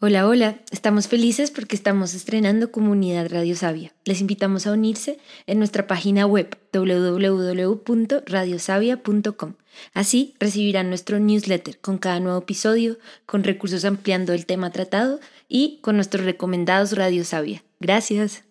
Hola, hola, estamos felices porque estamos estrenando Comunidad Radio Sabia. Les invitamos a unirse en nuestra página web www.radiosavia.com. Así recibirán nuestro newsletter con cada nuevo episodio, con recursos ampliando el tema tratado y con nuestros recomendados Radio Sabia. Gracias.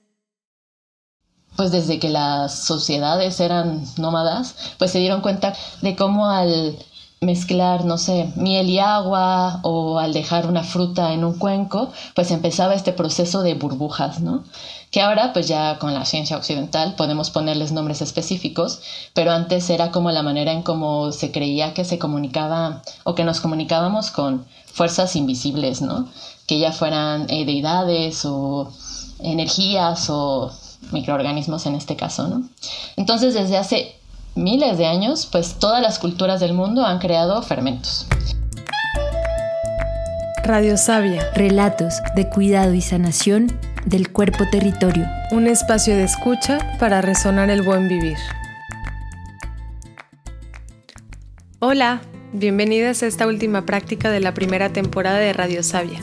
Pues desde que las sociedades eran nómadas, pues se dieron cuenta de cómo al mezclar, no sé, miel y agua o al dejar una fruta en un cuenco, pues empezaba este proceso de burbujas, ¿no? Que ahora, pues ya con la ciencia occidental podemos ponerles nombres específicos, pero antes era como la manera en cómo se creía que se comunicaba o que nos comunicábamos con fuerzas invisibles, ¿no? Que ya fueran eh, deidades o energías o microorganismos en este caso, ¿no? Entonces, desde hace miles de años, pues todas las culturas del mundo han creado fermentos. Radio Sabia. Relatos de cuidado y sanación del cuerpo territorio. Un espacio de escucha para resonar el buen vivir. Hola, bienvenidas a esta última práctica de la primera temporada de Radio Sabia.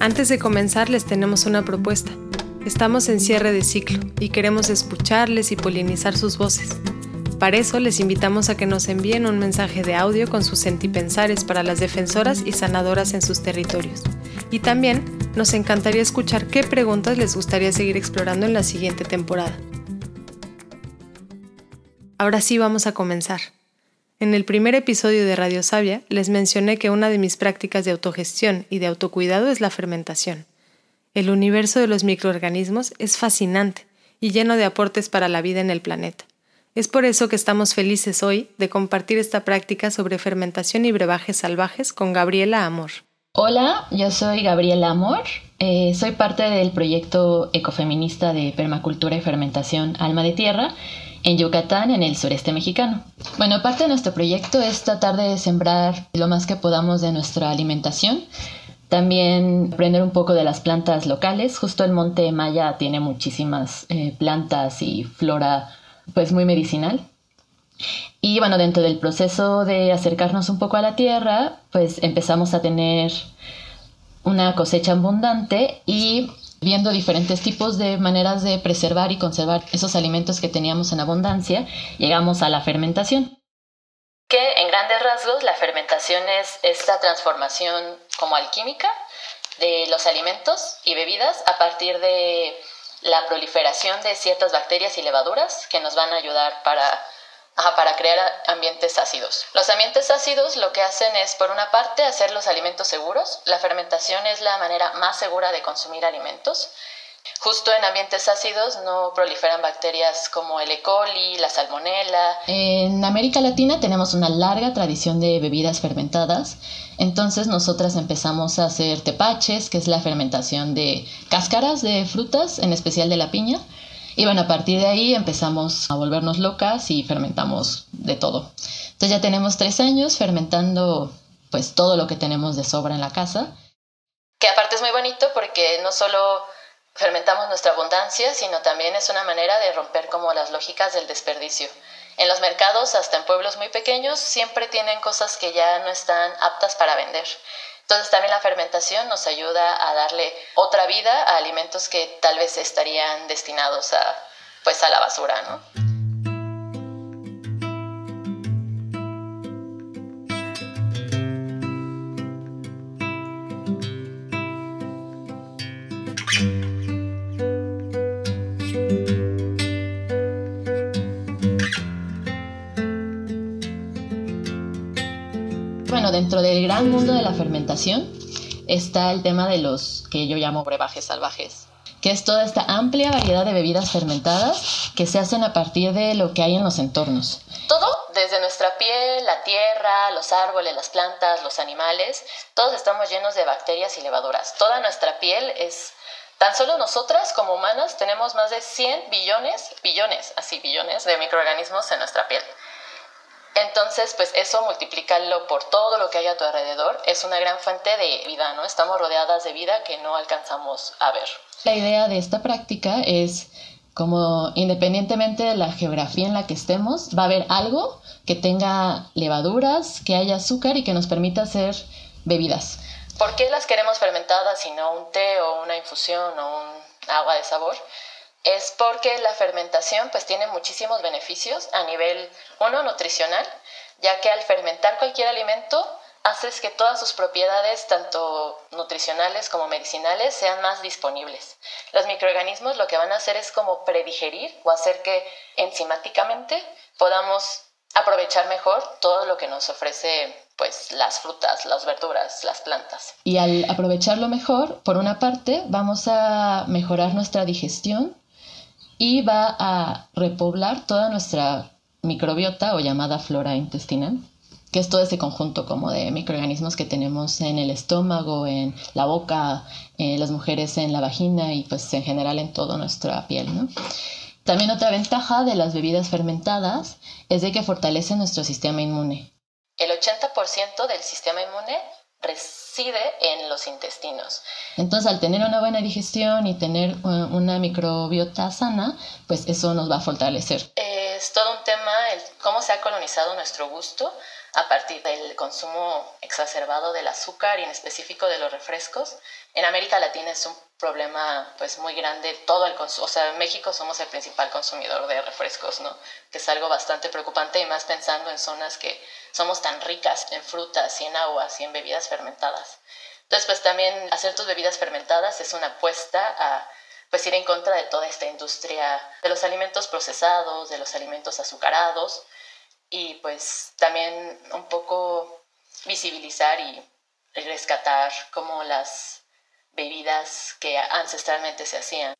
Antes de comenzar les tenemos una propuesta. Estamos en cierre de ciclo y queremos escucharles y polinizar sus voces. Para eso les invitamos a que nos envíen un mensaje de audio con sus sentipensares para las defensoras y sanadoras en sus territorios. Y también nos encantaría escuchar qué preguntas les gustaría seguir explorando en la siguiente temporada. Ahora sí vamos a comenzar. En el primer episodio de Radio Sabia les mencioné que una de mis prácticas de autogestión y de autocuidado es la fermentación. El universo de los microorganismos es fascinante y lleno de aportes para la vida en el planeta. Es por eso que estamos felices hoy de compartir esta práctica sobre fermentación y brebajes salvajes con Gabriela Amor. Hola, yo soy Gabriela Amor, eh, soy parte del proyecto ecofeminista de permacultura y fermentación Alma de Tierra en Yucatán, en el sureste mexicano. Bueno, parte de nuestro proyecto es tratar de sembrar lo más que podamos de nuestra alimentación. También aprender un poco de las plantas locales. Justo el Monte Maya tiene muchísimas eh, plantas y flora pues muy medicinal. Y bueno, dentro del proceso de acercarnos un poco a la tierra, pues empezamos a tener una cosecha abundante y viendo diferentes tipos de maneras de preservar y conservar esos alimentos que teníamos en abundancia, llegamos a la fermentación. Que en grandes rasgos la fermentación es esta transformación como alquímica de los alimentos y bebidas a partir de la proliferación de ciertas bacterias y levaduras que nos van a ayudar para, para crear ambientes ácidos. Los ambientes ácidos lo que hacen es, por una parte, hacer los alimentos seguros. La fermentación es la manera más segura de consumir alimentos. Justo en ambientes ácidos no proliferan bacterias como el E. coli, la salmonella. En América Latina tenemos una larga tradición de bebidas fermentadas entonces nosotras empezamos a hacer tepaches, que es la fermentación de cáscaras de frutas, en especial de la piña. Y bueno, a partir de ahí empezamos a volvernos locas y fermentamos de todo. Entonces ya tenemos tres años fermentando pues todo lo que tenemos de sobra en la casa. Que aparte es muy bonito porque no solo fermentamos nuestra abundancia, sino también es una manera de romper como las lógicas del desperdicio. En los mercados, hasta en pueblos muy pequeños, siempre tienen cosas que ya no están aptas para vender. Entonces también la fermentación nos ayuda a darle otra vida a alimentos que tal vez estarían destinados a pues a la basura, ¿no? Del gran mundo de la fermentación está el tema de los que yo llamo brebajes salvajes, que es toda esta amplia variedad de bebidas fermentadas que se hacen a partir de lo que hay en los entornos. Todo, desde nuestra piel, la tierra, los árboles, las plantas, los animales, todos estamos llenos de bacterias y levaduras. Toda nuestra piel es Tan solo nosotras como humanas tenemos más de 100 billones, billones, así billones de microorganismos en nuestra piel. Entonces, pues eso multiplícalo por todo lo que hay a tu alrededor, es una gran fuente de vida, ¿no? Estamos rodeadas de vida que no alcanzamos a ver. La idea de esta práctica es como independientemente de la geografía en la que estemos, va a haber algo que tenga levaduras, que haya azúcar y que nos permita hacer bebidas. ¿Por qué las queremos fermentadas y no un té o una infusión o un agua de sabor? Es porque la fermentación pues tiene muchísimos beneficios a nivel, uno, nutricional, ya que al fermentar cualquier alimento haces que todas sus propiedades, tanto nutricionales como medicinales, sean más disponibles. Los microorganismos lo que van a hacer es como predigerir o hacer que enzimáticamente podamos aprovechar mejor todo lo que nos ofrece pues las frutas, las verduras, las plantas. Y al aprovecharlo mejor, por una parte, vamos a mejorar nuestra digestión y va a repoblar toda nuestra microbiota o llamada flora intestinal que es todo ese conjunto como de microorganismos que tenemos en el estómago, en la boca, en las mujeres en la vagina y pues en general en toda nuestra piel, ¿no? También otra ventaja de las bebidas fermentadas es de que fortalece nuestro sistema inmune. El 80% del sistema inmune reside en los intestinos. Entonces, al tener una buena digestión y tener uh, una microbiota sana, pues eso nos va a fortalecer. Es todo un tema cómo se ha colonizado nuestro gusto a partir del consumo exacerbado del azúcar y en específico de los refrescos. En América Latina es un problema pues muy grande todo el consumo, o sea, en México somos el principal consumidor de refrescos, ¿no? Que es algo bastante preocupante y más pensando en zonas que somos tan ricas en frutas y en aguas y en bebidas fermentadas. Entonces, pues también hacer tus bebidas fermentadas es una apuesta a pues ir en contra de toda esta industria de los alimentos procesados, de los alimentos azucarados, y pues también un poco visibilizar y rescatar como las bebidas que ancestralmente se hacían.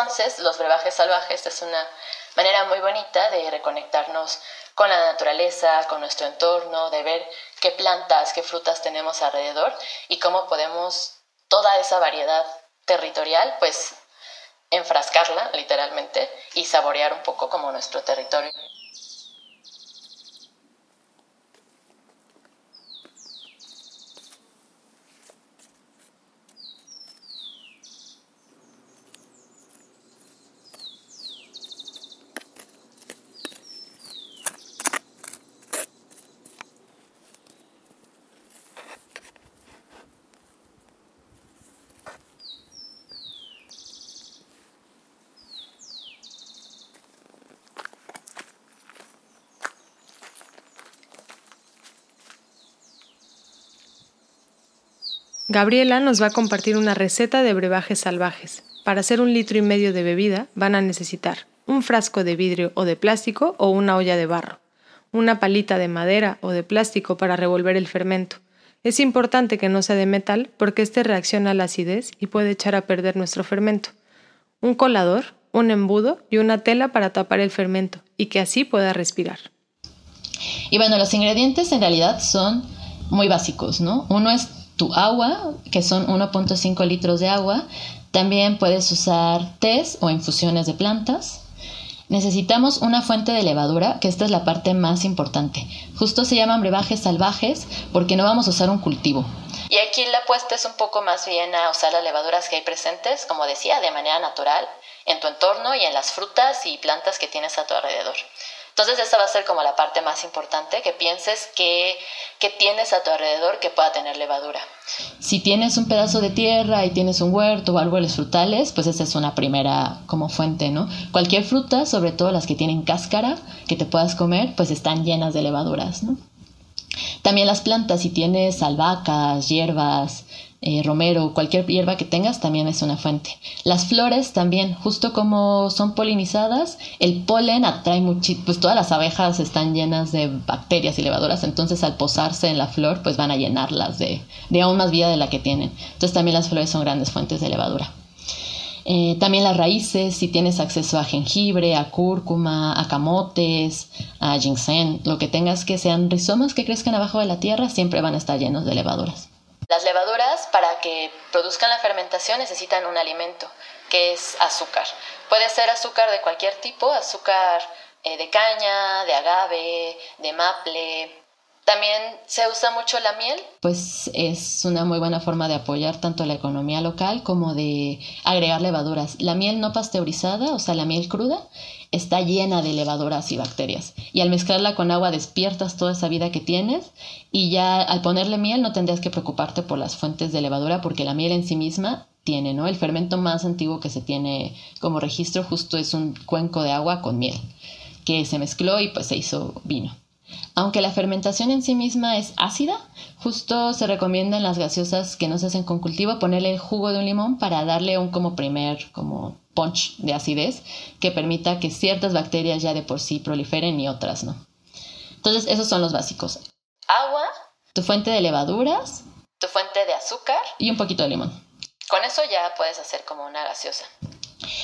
Entonces, los brebajes salvajes es una manera muy bonita de reconectarnos con la naturaleza, con nuestro entorno, de ver qué plantas, qué frutas tenemos alrededor y cómo podemos toda esa variedad territorial, pues enfrascarla literalmente y saborear un poco como nuestro territorio. Gabriela nos va a compartir una receta de brebajes salvajes. Para hacer un litro y medio de bebida van a necesitar un frasco de vidrio o de plástico o una olla de barro, una palita de madera o de plástico para revolver el fermento. Es importante que no sea de metal porque este reacciona a la acidez y puede echar a perder nuestro fermento. Un colador, un embudo y una tela para tapar el fermento y que así pueda respirar. Y bueno, los ingredientes en realidad son muy básicos, ¿no? Uno es tu agua, que son 1.5 litros de agua. También puedes usar tés o infusiones de plantas. Necesitamos una fuente de levadura, que esta es la parte más importante. Justo se llaman brebajes salvajes porque no vamos a usar un cultivo. Y aquí la apuesta es un poco más bien a usar las levaduras que hay presentes, como decía, de manera natural, en tu entorno y en las frutas y plantas que tienes a tu alrededor. Entonces esa va a ser como la parte más importante, que pienses que, tienes a tu alrededor que pueda tener levadura. Si tienes un pedazo de tierra y tienes un huerto o árboles frutales, pues esa es una primera como fuente, ¿no? Cualquier fruta, sobre todo las que tienen cáscara que te puedas comer, pues están llenas de levaduras, ¿no? También las plantas, si tienes albahacas, hierbas, eh, romero, cualquier hierba que tengas también es una fuente. Las flores también, justo como son polinizadas, el polen atrae mucho, pues todas las abejas están llenas de bacterias y levaduras, entonces al posarse en la flor, pues van a llenarlas de, de aún más vida de la que tienen. Entonces también las flores son grandes fuentes de levadura. Eh, también las raíces, si tienes acceso a jengibre, a cúrcuma, a camotes, a ginseng, lo que tengas que sean rizomas que crezcan abajo de la tierra, siempre van a estar llenos de levaduras. Las levaduras, para que produzcan la fermentación, necesitan un alimento, que es azúcar. Puede ser azúcar de cualquier tipo, azúcar eh, de caña, de agave, de maple, También se usa mucho la miel. Pues es una muy buena forma de apoyar tanto la economía local como de agregar levaduras. La miel no pasteurizada, o sea, la miel cruda, está llena de levaduras y bacterias. Y al mezclarla con agua despiertas toda esa vida que tienes y ya al ponerle miel no tendrías que preocuparte por las fuentes de levadura porque la miel en sí misma tiene, ¿no? El fermento más antiguo que se tiene como registro justo es un cuenco de agua con miel que se mezcló y pues se hizo vino. Aunque la fermentación en sí misma es ácida, justo se recomienda en las gaseosas que no se hacen con cultivo ponerle el jugo de un limón para darle un como primer como punch de acidez que permita que ciertas bacterias ya de por sí proliferen y otras no. Entonces esos son los básicos. Agua, Tu fuente de levaduras tu fuente de azúcar. y un poquito de limón. Con eso ya puedes hacer como una gaseosa.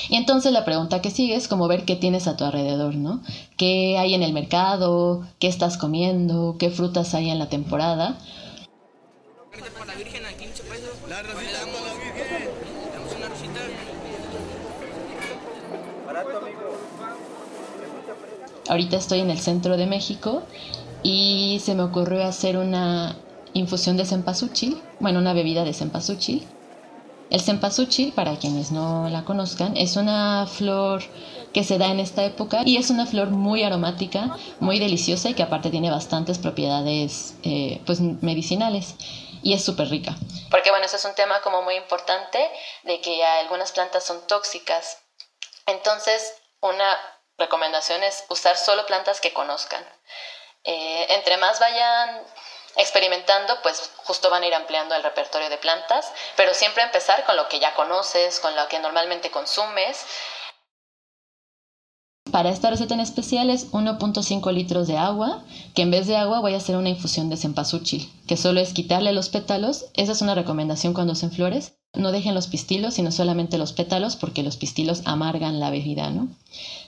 Y entonces la pregunta que sigue es como ver qué tienes a tu alrededor, ¿no? ¿Qué hay en el mercado? ¿Qué estás comiendo? ¿Qué frutas hay en la temporada? Ahorita estoy en el centro de México y se me ocurrió hacer una infusión de cempasúchil, bueno, una bebida de cempasúchil. El cempasúchil, para quienes no la conozcan, es una flor que se da en esta época y es una flor muy aromática, muy deliciosa y que aparte tiene bastantes propiedades eh, pues, medicinales y es súper rica. Porque bueno, ese es un tema como muy importante de que algunas plantas son tóxicas. Entonces, una recomendación es usar solo plantas que conozcan. Eh, entre más vayan experimentando, pues justo van a ir ampliando el repertorio de plantas, pero siempre empezar con lo que ya conoces, con lo que normalmente consumes. Para esta receta en especial es 1.5 litros de agua, que en vez de agua voy a hacer una infusión de cempasúchil, que solo es quitarle los pétalos. Esa es una recomendación cuando hacen flores. No dejen los pistilos, sino solamente los pétalos, porque los pistilos amargan la bebida, ¿no?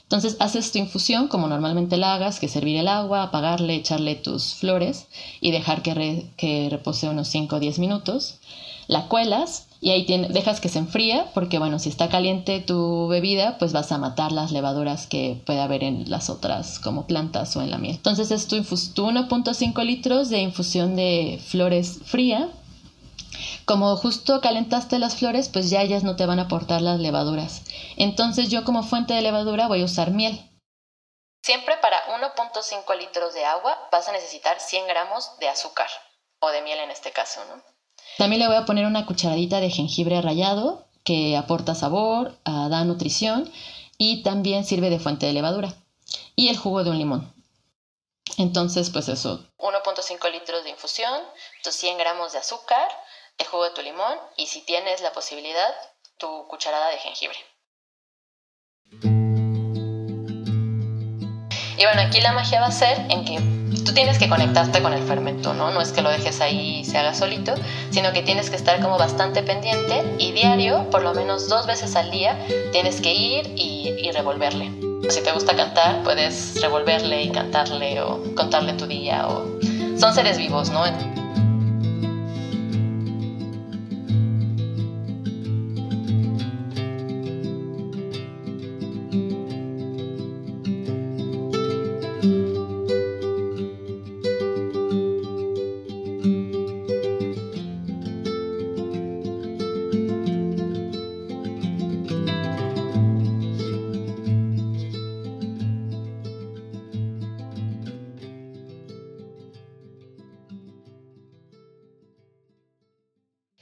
Entonces haces tu infusión como normalmente la hagas, que es servir el agua, apagarle, echarle tus flores y dejar que, que repose unos 5 o 10 minutos. La cuelas y ahí dejas que se enfría porque bueno, si está caliente tu bebida, pues vas a matar las levaduras que puede haber en las otras como plantas o en la miel. Entonces es tu, tu 1.5 litros de infusión de flores fría como justo calentaste las flores, pues ya ellas no te van a aportar las levaduras. Entonces yo como fuente de levadura voy a usar miel. Siempre para 1.5 litros de agua vas a necesitar 100 gramos de azúcar, o de miel en este caso, ¿no? También le voy a poner una cucharadita de jengibre rallado que aporta sabor, ah, da nutrición y también sirve de fuente de levadura. Y el jugo de un limón. Entonces, pues eso. 1.5 litros de infusión, tus 100 gramos de azúcar, el jugo de tu limón y si tienes la posibilidad, tu cucharada de jengibre. Y bueno, aquí la magia va a ser en que tú tienes que conectarte con el fermento, ¿no? No es que lo dejes ahí y se haga solito, sino que tienes que estar como bastante pendiente y diario, por lo menos dos veces al día, tienes que ir y, revolverle. Si te gusta cantar, puedes revolverle y cantarle o contarle tu día o... Son seres vivos, ¿no?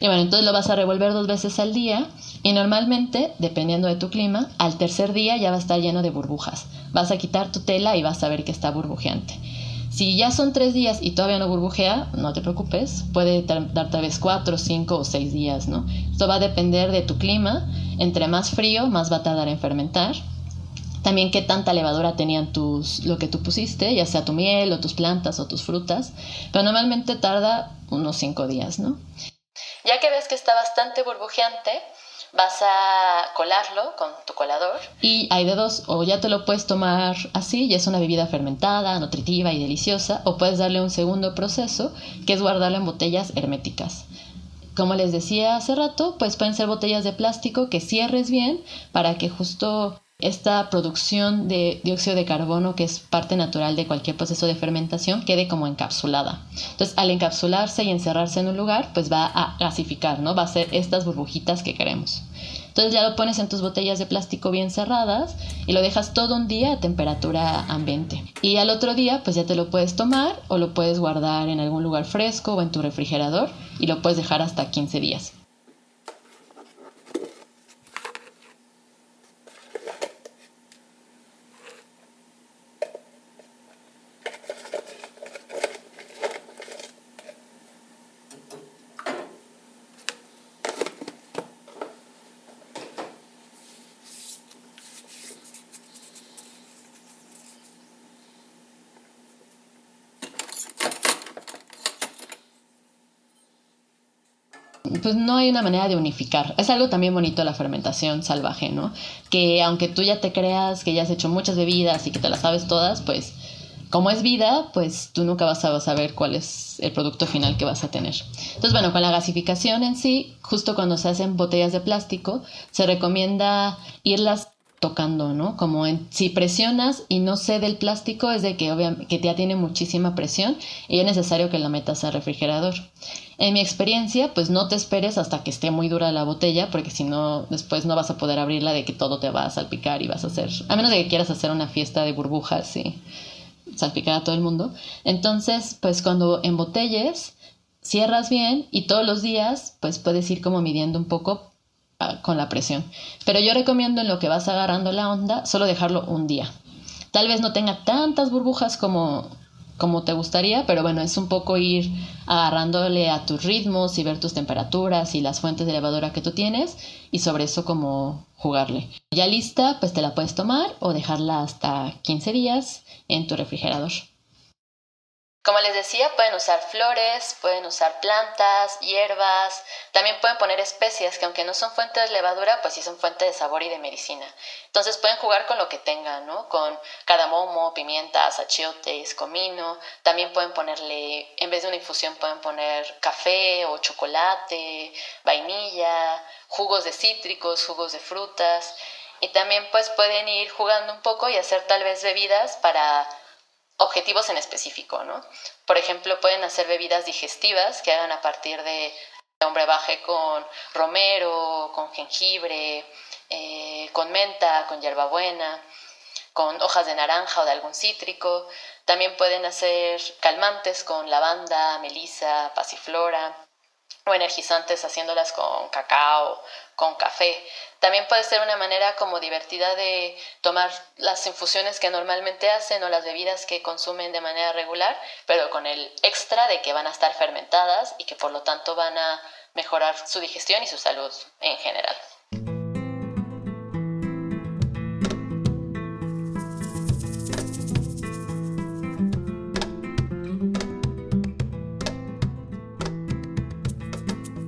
Bueno, entonces lo vas a revolver dos veces al día y normalmente, dependiendo de tu clima, al tercer día ya va a estar lleno de burbujas. Vas a quitar tu tela y vas a ver que está burbujeante. Si ya son tres días y todavía no burbujea, no te preocupes, puede dar tal vez cuatro, cinco o seis días, ¿no? Esto va a depender de tu clima. Entre más frío, más va a tardar en fermentar. También qué tanta levadura tenían tus, lo que tú pusiste, ya sea tu miel o tus plantas o tus frutas. Pero normalmente tarda unos cinco días, ¿no? Ya que ves que está bastante burbujeante, vas a colarlo con tu colador. Y hay de dos, o ya te lo puedes tomar así, ya es una bebida fermentada, nutritiva y deliciosa, o puedes darle un segundo proceso, que es guardarlo en botellas herméticas. Como les decía hace rato, pues pueden ser botellas de plástico que cierres bien para que justo esta producción de dióxido de carbono, que es parte natural de cualquier proceso de fermentación, quede como encapsulada. Entonces, al encapsularse y encerrarse en un lugar, pues va a gasificar, ¿no? Va a ser estas burbujitas que queremos. Entonces ya lo pones en tus botellas de plástico bien cerradas y lo dejas todo un día a temperatura ambiente. Y al otro día pues ya te lo puedes tomar o lo puedes guardar en algún lugar fresco o en tu refrigerador y lo puedes dejar hasta 15 días. Pues no hay una manera de unificar. Es algo también bonito la fermentación salvaje, ¿no? Que aunque tú ya te creas que ya has hecho muchas bebidas y que te las sabes todas, pues como es vida, pues tú nunca vas a saber cuál es el producto final que vas a tener. Entonces, bueno, con la gasificación en sí, justo cuando se hacen botellas de plástico, se recomienda irlas tocando, ¿no? Como en, si presionas y no cede el plástico, es de que, obviamente, ya tiene muchísima presión y es necesario que la metas al refrigerador. En mi experiencia, pues no te esperes hasta que esté muy dura la botella, porque si no, después no vas a poder abrirla de que todo te va a salpicar y vas a hacer, a menos de que quieras hacer una fiesta de burbujas y salpicar a todo el mundo. Entonces, pues cuando embotelles, cierras bien y todos los días, pues puedes ir como midiendo un poco con la presión. Pero yo recomiendo en lo que vas agarrando la onda, solo dejarlo un día. Tal vez no tenga tantas burbujas como como te gustaría, pero bueno, es un poco ir agarrándole a tus ritmos y ver tus temperaturas y las fuentes de levadura que tú tienes y sobre eso como jugarle. Ya lista, pues te la puedes tomar o dejarla hasta 15 días en tu refrigerador. Como les decía, pueden usar flores, pueden usar plantas, hierbas, también pueden poner especias que aunque no son fuentes de levadura, pues sí son fuentes de sabor y de medicina. Entonces pueden jugar con lo que tengan, ¿no? Con cardamomo, pimientas, achiotes, comino. También pueden ponerle, en vez de una infusión, pueden poner café o chocolate, vainilla, jugos de cítricos, jugos de frutas. Y también pues pueden ir jugando un poco y hacer tal vez bebidas para objetivos en específico, ¿no? Por ejemplo, pueden hacer bebidas digestivas que hagan a partir de un brebaje con romero, con jengibre, eh, con menta, con hierbabuena, con hojas de naranja o de algún cítrico. También pueden hacer calmantes con lavanda, melisa, pasiflora o energizantes haciéndolas con cacao, con café. También puede ser una manera como divertida de tomar las infusiones que normalmente hacen o las bebidas que consumen de manera regular, pero con el extra de que van a estar fermentadas y que por lo tanto van a mejorar su digestión y su salud en general.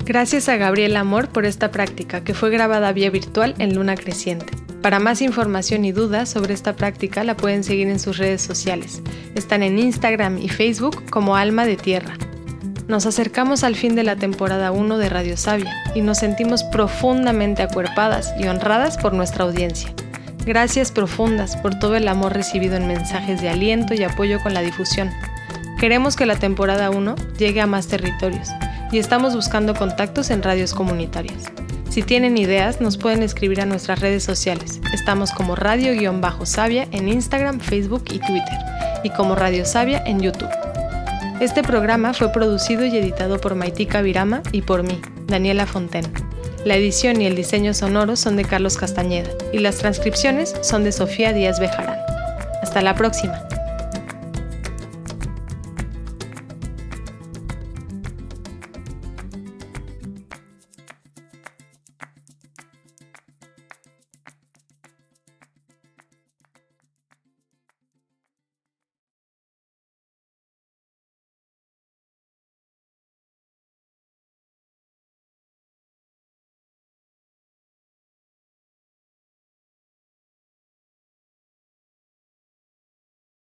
Gracias a Gabriel Amor por esta práctica que fue grabada vía virtual en Luna Creciente. Para más información y dudas sobre esta práctica la pueden seguir en sus redes sociales. Están en Instagram y Facebook como Alma de Tierra. Nos acercamos al fin de la temporada 1 de Radio Sabia y nos sentimos profundamente acuerpadas y honradas por nuestra audiencia. Gracias profundas por todo el amor recibido en mensajes de aliento y apoyo con la difusión. Queremos que la temporada 1 llegue a más territorios y estamos buscando contactos en radios comunitarias. Si tienen ideas, nos pueden escribir a nuestras redes sociales. Estamos como Radio-Sabia en Instagram, Facebook y Twitter, y como Radio Sabia en YouTube. Este programa fue producido y editado por Maitika Virama y por mí, Daniela Fontaine. La edición y el diseño sonoro son de Carlos Castañeda y las transcripciones son de Sofía Díaz Bejarán. Hasta la próxima.